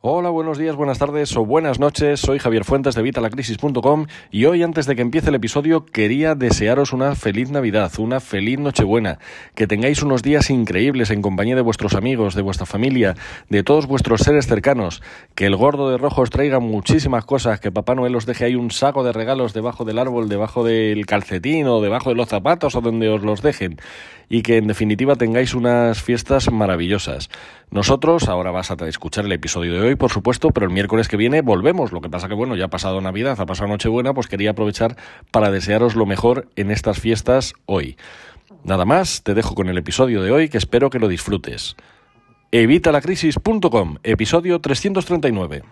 Hola, buenos días, buenas tardes o buenas noches. Soy Javier Fuentes de Vitalacrisis.com y hoy, antes de que empiece el episodio, quería desearos una feliz Navidad, una feliz Nochebuena, que tengáis unos días increíbles en compañía de vuestros amigos, de vuestra familia, de todos vuestros seres cercanos, que el gordo de rojo os traiga muchísimas cosas, que Papá Noel os deje ahí un saco de regalos debajo del árbol, debajo del calcetín o debajo de los zapatos o donde os los dejen y que en definitiva tengáis unas fiestas maravillosas. Nosotros, ahora vas a escuchar el episodio de hoy, por supuesto, pero el miércoles que viene volvemos. Lo que pasa que, bueno, ya ha pasado Navidad, ha pasado Nochebuena, pues quería aprovechar para desearos lo mejor en estas fiestas hoy. Nada más, te dejo con el episodio de hoy que espero que lo disfrutes. Evitalacrisis.com, episodio 339.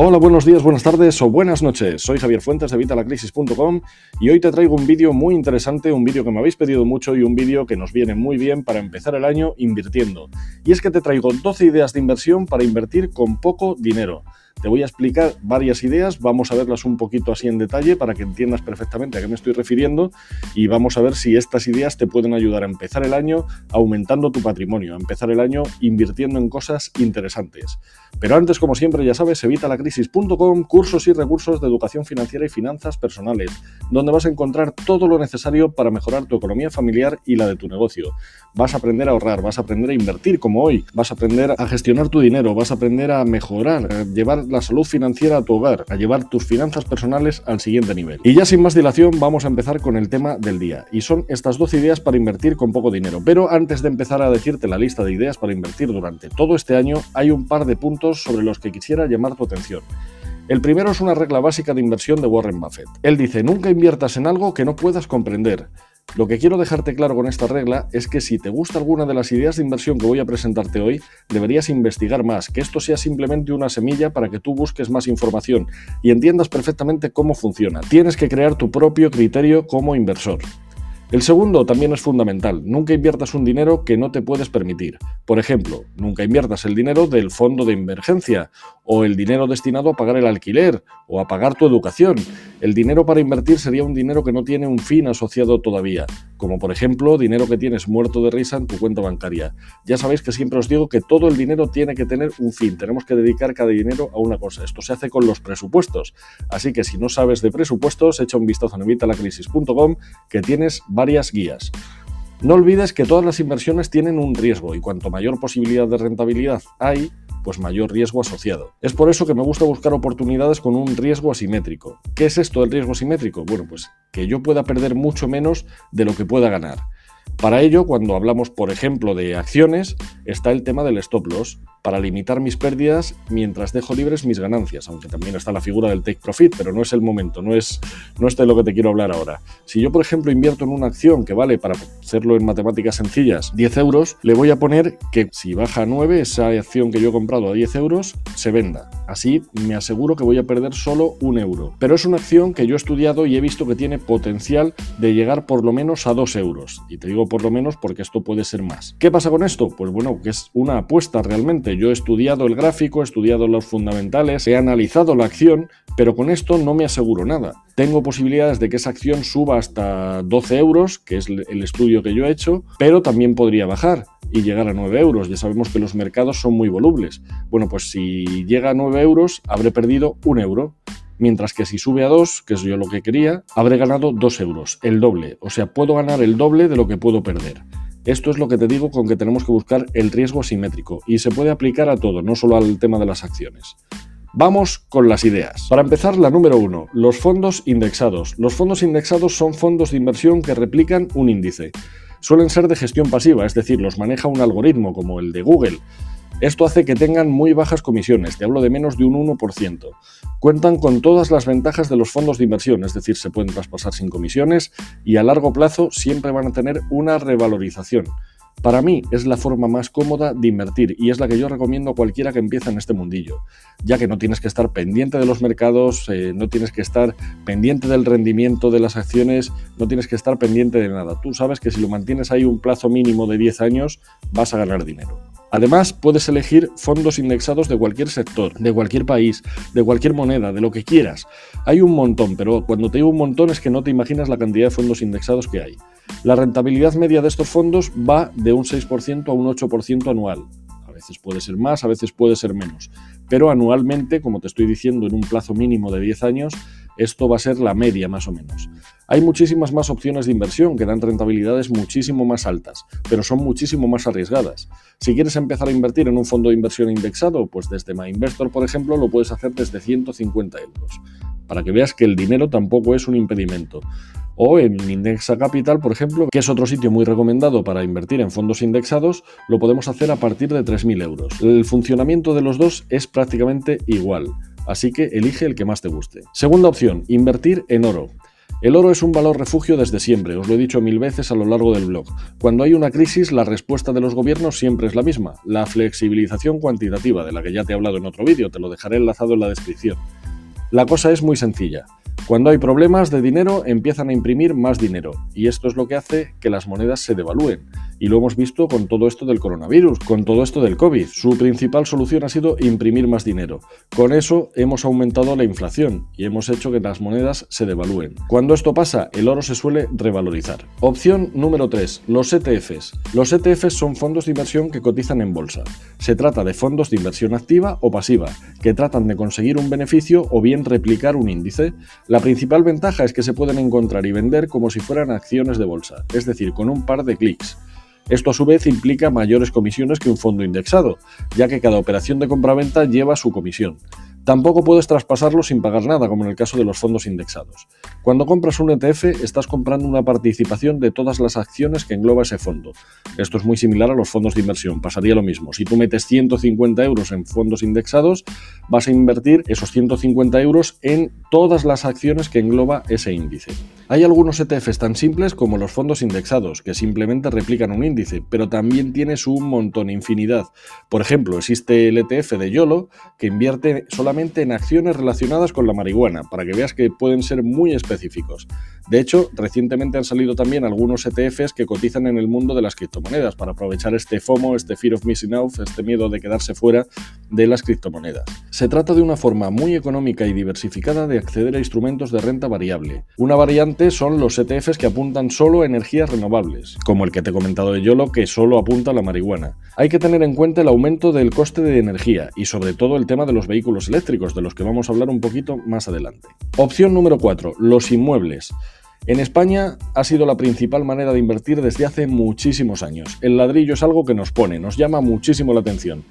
Hola, buenos días, buenas tardes o buenas noches. Soy Javier Fuentes de Vitalacrisis.com y hoy te traigo un vídeo muy interesante, un vídeo que me habéis pedido mucho y un vídeo que nos viene muy bien para empezar el año invirtiendo. Y es que te traigo 12 ideas de inversión para invertir con poco dinero. Te voy a explicar varias ideas, vamos a verlas un poquito así en detalle para que entiendas perfectamente a qué me estoy refiriendo y vamos a ver si estas ideas te pueden ayudar a empezar el año aumentando tu patrimonio, a empezar el año invirtiendo en cosas interesantes. Pero antes, como siempre, ya sabes, evitalacrisis.com, cursos y recursos de educación financiera y finanzas personales, donde vas a encontrar todo lo necesario para mejorar tu economía familiar y la de tu negocio. Vas a aprender a ahorrar, vas a aprender a invertir como hoy, vas a aprender a gestionar tu dinero, vas a aprender a mejorar, a llevar la salud financiera a tu hogar, a llevar tus finanzas personales al siguiente nivel. Y ya sin más dilación, vamos a empezar con el tema del día. Y son estas 12 ideas para invertir con poco dinero. Pero antes de empezar a decirte la lista de ideas para invertir durante todo este año, hay un par de puntos sobre los que quisiera llamar tu atención. El primero es una regla básica de inversión de Warren Buffett. Él dice, nunca inviertas en algo que no puedas comprender. Lo que quiero dejarte claro con esta regla es que si te gusta alguna de las ideas de inversión que voy a presentarte hoy, deberías investigar más, que esto sea simplemente una semilla para que tú busques más información y entiendas perfectamente cómo funciona. Tienes que crear tu propio criterio como inversor. El segundo también es fundamental. Nunca inviertas un dinero que no te puedes permitir. Por ejemplo, nunca inviertas el dinero del fondo de emergencia o el dinero destinado a pagar el alquiler o a pagar tu educación. El dinero para invertir sería un dinero que no tiene un fin asociado todavía, como por ejemplo dinero que tienes muerto de risa en tu cuenta bancaria. Ya sabéis que siempre os digo que todo el dinero tiene que tener un fin, tenemos que dedicar cada dinero a una cosa. Esto se hace con los presupuestos. Así que si no sabes de presupuestos, echa un vistazo en evitalacrisis.com que tienes varias guías. No olvides que todas las inversiones tienen un riesgo y cuanto mayor posibilidad de rentabilidad hay, pues mayor riesgo asociado. Es por eso que me gusta buscar oportunidades con un riesgo asimétrico. ¿Qué es esto del riesgo asimétrico? Bueno, pues que yo pueda perder mucho menos de lo que pueda ganar. Para ello, cuando hablamos, por ejemplo, de acciones, está el tema del stop loss, para limitar mis pérdidas mientras dejo libres mis ganancias, aunque también está la figura del take profit, pero no es el momento, no es, no es de lo que te quiero hablar ahora. Si yo, por ejemplo, invierto en una acción que vale, para hacerlo en matemáticas sencillas, 10 euros, le voy a poner que si baja a 9, esa acción que yo he comprado a 10 euros se venda. Así me aseguro que voy a perder solo un euro. Pero es una acción que yo he estudiado y he visto que tiene potencial de llegar por lo menos a 2 euros. Y te digo por lo menos porque esto puede ser más. ¿Qué pasa con esto? Pues bueno, que es una apuesta realmente. Yo he estudiado el gráfico, he estudiado los fundamentales, he analizado la acción, pero con esto no me aseguro nada. Tengo posibilidades de que esa acción suba hasta 12 euros, que es el estudio que yo he hecho, pero también podría bajar y llegar a 9 euros. Ya sabemos que los mercados son muy volubles. Bueno, pues si llega a 9 euros, habré perdido un euro. Mientras que si sube a 2, que es yo lo que quería, habré ganado 2 euros, el doble. O sea, puedo ganar el doble de lo que puedo perder. Esto es lo que te digo con que tenemos que buscar el riesgo asimétrico y se puede aplicar a todo, no solo al tema de las acciones. Vamos con las ideas. Para empezar, la número uno, los fondos indexados. Los fondos indexados son fondos de inversión que replican un índice. Suelen ser de gestión pasiva, es decir, los maneja un algoritmo como el de Google. Esto hace que tengan muy bajas comisiones, te hablo de menos de un 1%. Cuentan con todas las ventajas de los fondos de inversión, es decir, se pueden traspasar sin comisiones y a largo plazo siempre van a tener una revalorización. Para mí es la forma más cómoda de invertir y es la que yo recomiendo a cualquiera que empieza en este mundillo, ya que no tienes que estar pendiente de los mercados, eh, no tienes que estar pendiente del rendimiento de las acciones, no tienes que estar pendiente de nada. Tú sabes que si lo mantienes ahí un plazo mínimo de 10 años vas a ganar dinero. Además, puedes elegir fondos indexados de cualquier sector, de cualquier país, de cualquier moneda, de lo que quieras. Hay un montón, pero cuando te digo un montón es que no te imaginas la cantidad de fondos indexados que hay. La rentabilidad media de estos fondos va de un 6% a un 8% anual. A veces puede ser más, a veces puede ser menos. Pero anualmente, como te estoy diciendo, en un plazo mínimo de 10 años, esto va a ser la media más o menos. Hay muchísimas más opciones de inversión que dan rentabilidades muchísimo más altas, pero son muchísimo más arriesgadas. Si quieres empezar a invertir en un fondo de inversión indexado, pues desde MyInvestor, por ejemplo, lo puedes hacer desde 150 euros, para que veas que el dinero tampoco es un impedimento. O en Indexa Capital, por ejemplo, que es otro sitio muy recomendado para invertir en fondos indexados, lo podemos hacer a partir de 3.000 euros. El funcionamiento de los dos es prácticamente igual, así que elige el que más te guste. Segunda opción, invertir en oro. El oro es un valor refugio desde siempre, os lo he dicho mil veces a lo largo del blog. Cuando hay una crisis, la respuesta de los gobiernos siempre es la misma, la flexibilización cuantitativa, de la que ya te he hablado en otro vídeo, te lo dejaré enlazado en la descripción. La cosa es muy sencilla. Cuando hay problemas de dinero, empiezan a imprimir más dinero, y esto es lo que hace que las monedas se devalúen. Y lo hemos visto con todo esto del coronavirus, con todo esto del COVID. Su principal solución ha sido imprimir más dinero. Con eso hemos aumentado la inflación y hemos hecho que las monedas se devalúen. Cuando esto pasa, el oro se suele revalorizar. Opción número 3. Los ETFs. Los ETFs son fondos de inversión que cotizan en bolsa. Se trata de fondos de inversión activa o pasiva, que tratan de conseguir un beneficio o bien replicar un índice. La principal ventaja es que se pueden encontrar y vender como si fueran acciones de bolsa, es decir, con un par de clics. Esto a su vez implica mayores comisiones que un fondo indexado, ya que cada operación de compraventa lleva su comisión. Tampoco puedes traspasarlo sin pagar nada, como en el caso de los fondos indexados. Cuando compras un ETF, estás comprando una participación de todas las acciones que engloba ese fondo. Esto es muy similar a los fondos de inversión, pasaría lo mismo. Si tú metes 150 euros en fondos indexados, vas a invertir esos 150 euros en todas las acciones que engloba ese índice. Hay algunos ETFs tan simples como los fondos indexados, que simplemente replican un índice, pero también tienes un montón, infinidad. Por ejemplo, existe el ETF de YOLO, que invierte solamente en acciones relacionadas con la marihuana, para que veas que pueden ser muy específicos. De hecho, recientemente han salido también algunos ETFs que cotizan en el mundo de las criptomonedas, para aprovechar este FOMO, este Fear of Missing Out, este miedo de quedarse fuera de las criptomonedas. Se trata de una forma muy económica y diversificada de acceder a instrumentos de renta variable. Una variante son los ETFs que apuntan solo a energías renovables, como el que te he comentado de YOLO que solo apunta a la marihuana. Hay que tener en cuenta el aumento del coste de energía y sobre todo el tema de los vehículos eléctricos, de los que vamos a hablar un poquito más adelante. Opción número 4, los inmuebles. En España ha sido la principal manera de invertir desde hace muchísimos años. El ladrillo es algo que nos pone, nos llama muchísimo la atención.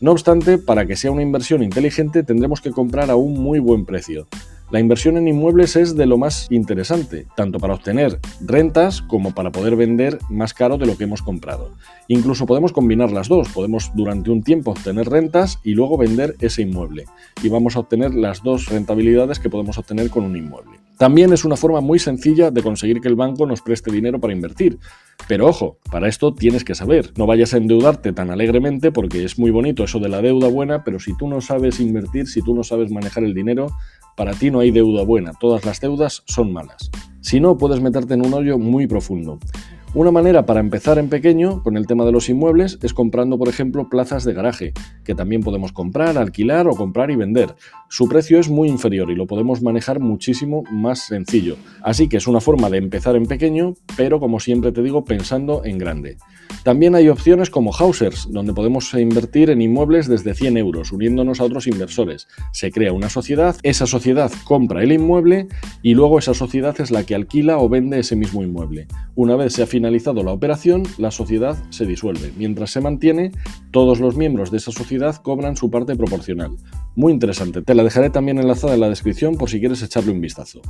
No obstante, para que sea una inversión inteligente tendremos que comprar a un muy buen precio. La inversión en inmuebles es de lo más interesante, tanto para obtener rentas como para poder vender más caro de lo que hemos comprado. Incluso podemos combinar las dos, podemos durante un tiempo obtener rentas y luego vender ese inmueble. Y vamos a obtener las dos rentabilidades que podemos obtener con un inmueble. También es una forma muy sencilla de conseguir que el banco nos preste dinero para invertir. Pero ojo, para esto tienes que saber, no vayas a endeudarte tan alegremente porque es muy bonito eso de la deuda buena, pero si tú no sabes invertir, si tú no sabes manejar el dinero, para ti no hay deuda buena, todas las deudas son malas. Si no, puedes meterte en un hoyo muy profundo. Una manera para empezar en pequeño con el tema de los inmuebles es comprando, por ejemplo, plazas de garaje, que también podemos comprar, alquilar o comprar y vender. Su precio es muy inferior y lo podemos manejar muchísimo más sencillo. Así que es una forma de empezar en pequeño, pero como siempre te digo, pensando en grande. También hay opciones como Hausers, donde podemos invertir en inmuebles desde 100 euros, uniéndonos a otros inversores. Se crea una sociedad, esa sociedad compra el inmueble y luego esa sociedad es la que alquila o vende ese mismo inmueble. Una vez se ha finalizado la operación, la sociedad se disuelve. Mientras se mantiene, todos los miembros de esa sociedad cobran su parte proporcional. Muy interesante, te la dejaré también enlazada en la descripción por si quieres echarle un vistazo.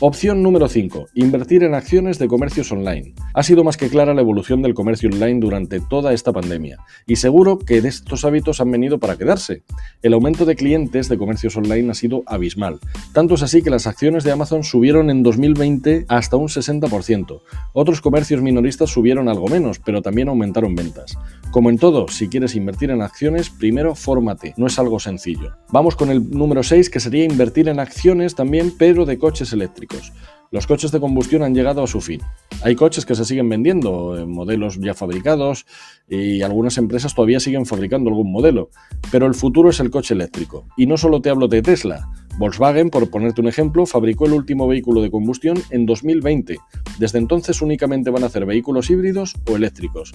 Opción número 5. Invertir en acciones de comercios online. Ha sido más que clara la evolución del comercio online durante toda esta pandemia y seguro que de estos hábitos han venido para quedarse. El aumento de clientes de comercios online ha sido abismal. Tanto es así que las acciones de Amazon subieron en 2020 hasta un 60%. Otros comercios minoristas subieron algo menos, pero también aumentaron ventas. Como en todo, si quieres invertir en acciones, primero fórmate, no es algo sencillo. Vamos con el número 6 que sería invertir en acciones también, pero de coches eléctricos. Los coches de combustión han llegado a su fin. Hay coches que se siguen vendiendo, en modelos ya fabricados, y algunas empresas todavía siguen fabricando algún modelo, pero el futuro es el coche eléctrico. Y no solo te hablo de Tesla. Volkswagen, por ponerte un ejemplo, fabricó el último vehículo de combustión en 2020. Desde entonces únicamente van a hacer vehículos híbridos o eléctricos.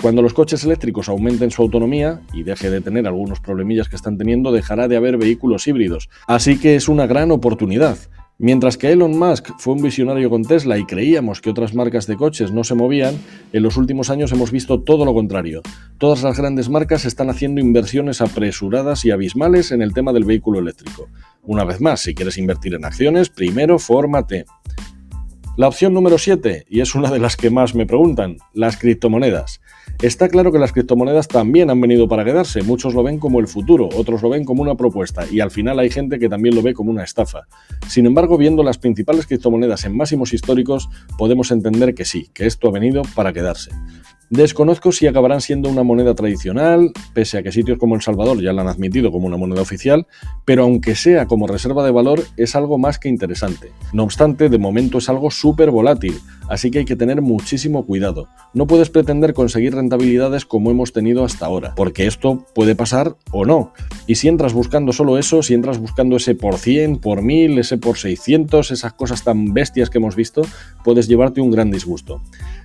Cuando los coches eléctricos aumenten su autonomía y deje de tener algunos problemillas que están teniendo, dejará de haber vehículos híbridos. Así que es una gran oportunidad. Mientras que Elon Musk fue un visionario con Tesla y creíamos que otras marcas de coches no se movían, en los últimos años hemos visto todo lo contrario. Todas las grandes marcas están haciendo inversiones apresuradas y abismales en el tema del vehículo eléctrico. Una vez más, si quieres invertir en acciones, primero fórmate. La opción número 7, y es una de las que más me preguntan, las criptomonedas. Está claro que las criptomonedas también han venido para quedarse, muchos lo ven como el futuro, otros lo ven como una propuesta y al final hay gente que también lo ve como una estafa. Sin embargo, viendo las principales criptomonedas en máximos históricos, podemos entender que sí, que esto ha venido para quedarse. Desconozco si acabarán siendo una moneda tradicional, pese a que sitios como El Salvador ya la han admitido como una moneda oficial, pero aunque sea como reserva de valor, es algo más que interesante. No obstante, de momento es algo súper volátil, así que hay que tener muchísimo cuidado. No puedes pretender conseguir rentabilidades como hemos tenido hasta ahora, porque esto puede pasar o no. Y si entras buscando solo eso, si entras buscando ese por 100, por 1000, ese por 600, esas cosas tan bestias que hemos visto, puedes llevarte un gran disgusto.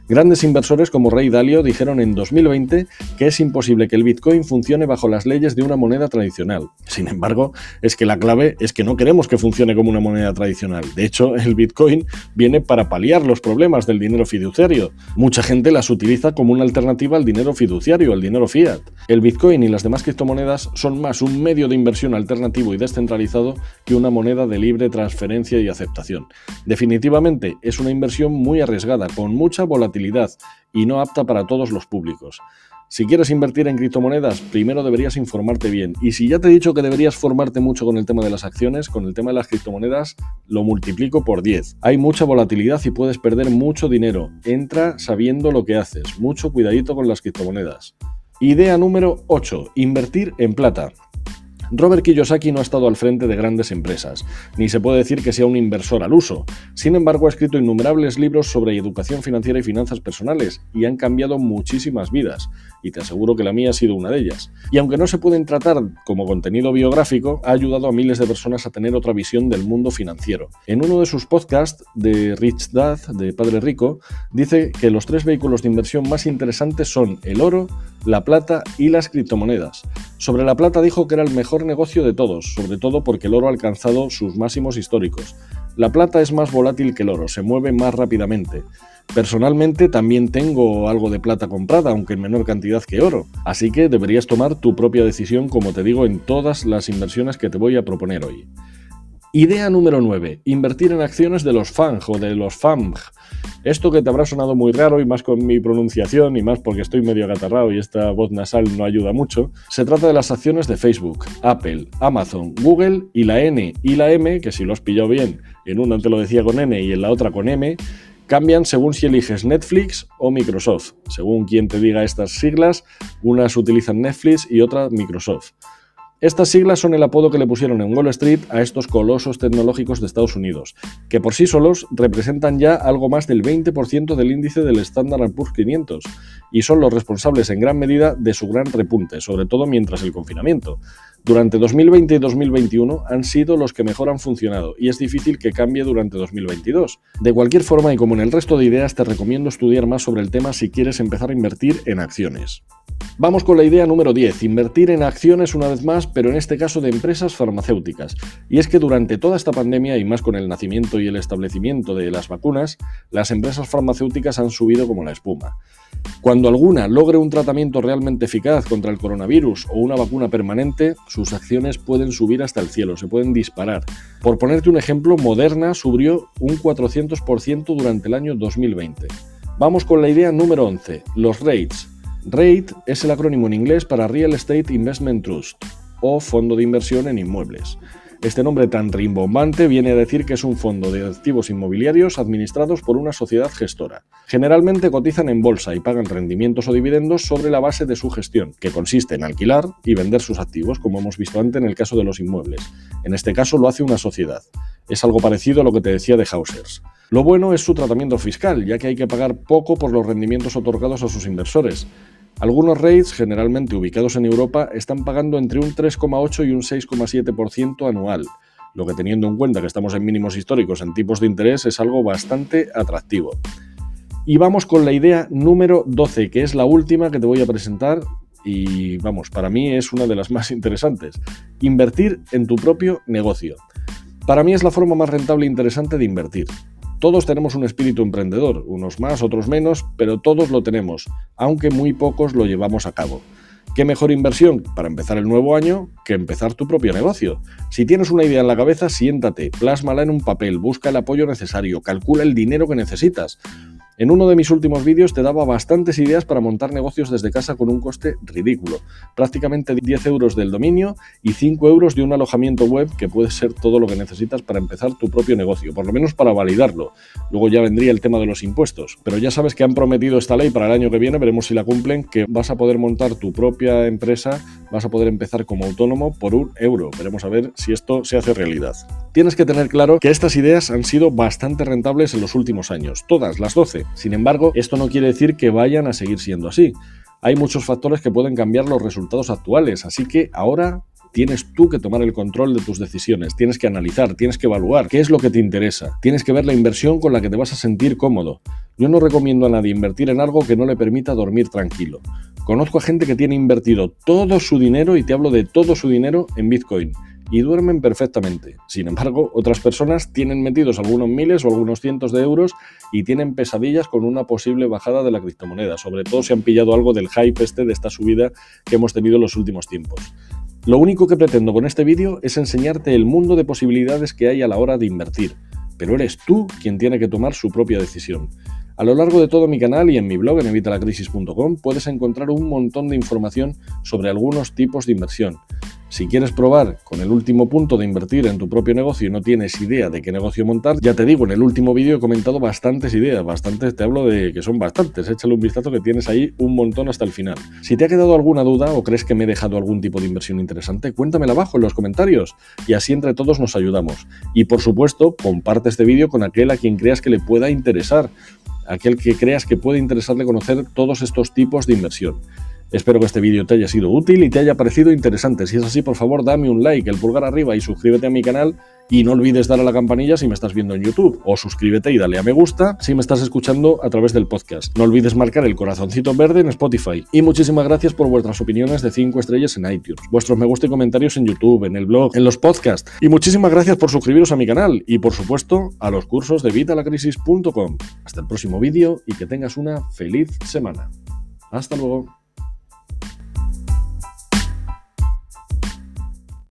Grandes inversores como Ray Dalio dijeron en 2020 que es imposible que el Bitcoin funcione bajo las leyes de una moneda tradicional. Sin embargo, es que la clave es que no queremos que funcione como una moneda tradicional. De hecho, el Bitcoin viene para paliar los problemas del dinero fiduciario. Mucha gente las utiliza como una alternativa al dinero fiduciario, al dinero fiat. El Bitcoin y las demás criptomonedas son más un medio de inversión alternativo y descentralizado que una moneda de libre transferencia y aceptación. Definitivamente es una inversión muy arriesgada, con mucha volatilidad y no apta para todos los públicos. Si quieres invertir en criptomonedas, primero deberías informarte bien. Y si ya te he dicho que deberías formarte mucho con el tema de las acciones, con el tema de las criptomonedas, lo multiplico por 10. Hay mucha volatilidad y puedes perder mucho dinero. Entra sabiendo lo que haces. Mucho cuidadito con las criptomonedas. Idea número 8. Invertir en plata. Robert Kiyosaki no ha estado al frente de grandes empresas, ni se puede decir que sea un inversor al uso. Sin embargo, ha escrito innumerables libros sobre educación financiera y finanzas personales, y han cambiado muchísimas vidas, y te aseguro que la mía ha sido una de ellas. Y aunque no se pueden tratar como contenido biográfico, ha ayudado a miles de personas a tener otra visión del mundo financiero. En uno de sus podcasts de Rich Dad, de Padre Rico, dice que los tres vehículos de inversión más interesantes son el oro, la plata y las criptomonedas. Sobre la plata dijo que era el negocio de todos, sobre todo porque el oro ha alcanzado sus máximos históricos. La plata es más volátil que el oro, se mueve más rápidamente. Personalmente también tengo algo de plata comprada, aunque en menor cantidad que oro, así que deberías tomar tu propia decisión, como te digo, en todas las inversiones que te voy a proponer hoy. Idea número 9. Invertir en acciones de los FANG o de los FAMG. Esto que te habrá sonado muy raro y más con mi pronunciación y más porque estoy medio agatarrado y esta voz nasal no ayuda mucho, se trata de las acciones de Facebook, Apple, Amazon, Google y la N y la M, que si lo has pillado bien, en una te lo decía con N y en la otra con M, cambian según si eliges Netflix o Microsoft. Según quien te diga estas siglas, unas utilizan Netflix y otras Microsoft. Estas siglas son el apodo que le pusieron en Wall Street a estos colosos tecnológicos de Estados Unidos, que por sí solos representan ya algo más del 20% del índice del Standard Poor's 500 y son los responsables en gran medida de su gran repunte, sobre todo mientras el confinamiento. Durante 2020 y 2021 han sido los que mejor han funcionado y es difícil que cambie durante 2022. De cualquier forma y como en el resto de ideas te recomiendo estudiar más sobre el tema si quieres empezar a invertir en acciones. Vamos con la idea número 10, invertir en acciones una vez más, pero en este caso de empresas farmacéuticas. Y es que durante toda esta pandemia, y más con el nacimiento y el establecimiento de las vacunas, las empresas farmacéuticas han subido como la espuma. Cuando alguna logre un tratamiento realmente eficaz contra el coronavirus o una vacuna permanente, sus acciones pueden subir hasta el cielo, se pueden disparar. Por ponerte un ejemplo, Moderna subió un 400% durante el año 2020. Vamos con la idea número 11, los REITs. REIT es el acrónimo en inglés para Real Estate Investment Trust o Fondo de Inversión en Inmuebles. Este nombre tan rimbombante viene a decir que es un fondo de activos inmobiliarios administrados por una sociedad gestora. Generalmente cotizan en bolsa y pagan rendimientos o dividendos sobre la base de su gestión, que consiste en alquilar y vender sus activos, como hemos visto antes en el caso de los inmuebles. En este caso lo hace una sociedad. Es algo parecido a lo que te decía de Hausers. Lo bueno es su tratamiento fiscal, ya que hay que pagar poco por los rendimientos otorgados a sus inversores. Algunos REITs, generalmente ubicados en Europa, están pagando entre un 3,8 y un 6,7% anual, lo que teniendo en cuenta que estamos en mínimos históricos en tipos de interés es algo bastante atractivo. Y vamos con la idea número 12, que es la última que te voy a presentar y vamos, para mí es una de las más interesantes. Invertir en tu propio negocio. Para mí es la forma más rentable e interesante de invertir. Todos tenemos un espíritu emprendedor, unos más, otros menos, pero todos lo tenemos, aunque muy pocos lo llevamos a cabo. ¿Qué mejor inversión para empezar el nuevo año que empezar tu propio negocio? Si tienes una idea en la cabeza, siéntate, plásmala en un papel, busca el apoyo necesario, calcula el dinero que necesitas. En uno de mis últimos vídeos te daba bastantes ideas para montar negocios desde casa con un coste ridículo, prácticamente 10 euros del dominio y 5 euros de un alojamiento web que puede ser todo lo que necesitas para empezar tu propio negocio, por lo menos para validarlo. Luego ya vendría el tema de los impuestos, pero ya sabes que han prometido esta ley para el año que viene, veremos si la cumplen, que vas a poder montar tu propia empresa, vas a poder empezar como autónomo por un euro. Veremos a ver si esto se hace realidad. Tienes que tener claro que estas ideas han sido bastante rentables en los últimos años, todas las 12. Sin embargo, esto no quiere decir que vayan a seguir siendo así. Hay muchos factores que pueden cambiar los resultados actuales, así que ahora tienes tú que tomar el control de tus decisiones, tienes que analizar, tienes que evaluar qué es lo que te interesa, tienes que ver la inversión con la que te vas a sentir cómodo. Yo no recomiendo a nadie invertir en algo que no le permita dormir tranquilo. Conozco a gente que tiene invertido todo su dinero, y te hablo de todo su dinero, en Bitcoin y duermen perfectamente. Sin embargo, otras personas tienen metidos algunos miles o algunos cientos de euros y tienen pesadillas con una posible bajada de la criptomoneda, sobre todo si han pillado algo del hype este de esta subida que hemos tenido en los últimos tiempos. Lo único que pretendo con este vídeo es enseñarte el mundo de posibilidades que hay a la hora de invertir, pero eres tú quien tiene que tomar su propia decisión. A lo largo de todo mi canal y en mi blog en evitalacrisis.com puedes encontrar un montón de información sobre algunos tipos de inversión. Si quieres probar con el último punto de invertir en tu propio negocio y no tienes idea de qué negocio montar, ya te digo, en el último vídeo he comentado bastantes ideas, bastantes, te hablo de que son bastantes, échale un vistazo que tienes ahí un montón hasta el final. Si te ha quedado alguna duda o crees que me he dejado algún tipo de inversión interesante, cuéntamela abajo en los comentarios y así entre todos nos ayudamos. Y por supuesto, comparte este vídeo con aquel a quien creas que le pueda interesar, aquel que creas que puede interesarle conocer todos estos tipos de inversión. Espero que este vídeo te haya sido útil y te haya parecido interesante. Si es así, por favor, dame un like, el pulgar arriba y suscríbete a mi canal. Y no olvides dar a la campanilla si me estás viendo en YouTube. O suscríbete y dale a me gusta si me estás escuchando a través del podcast. No olvides marcar el corazoncito verde en Spotify. Y muchísimas gracias por vuestras opiniones de 5 estrellas en iTunes, vuestros me gusta y comentarios en YouTube, en el blog, en los podcasts. Y muchísimas gracias por suscribiros a mi canal y, por supuesto, a los cursos de vitalacrisis.com. Hasta el próximo vídeo y que tengas una feliz semana. Hasta luego.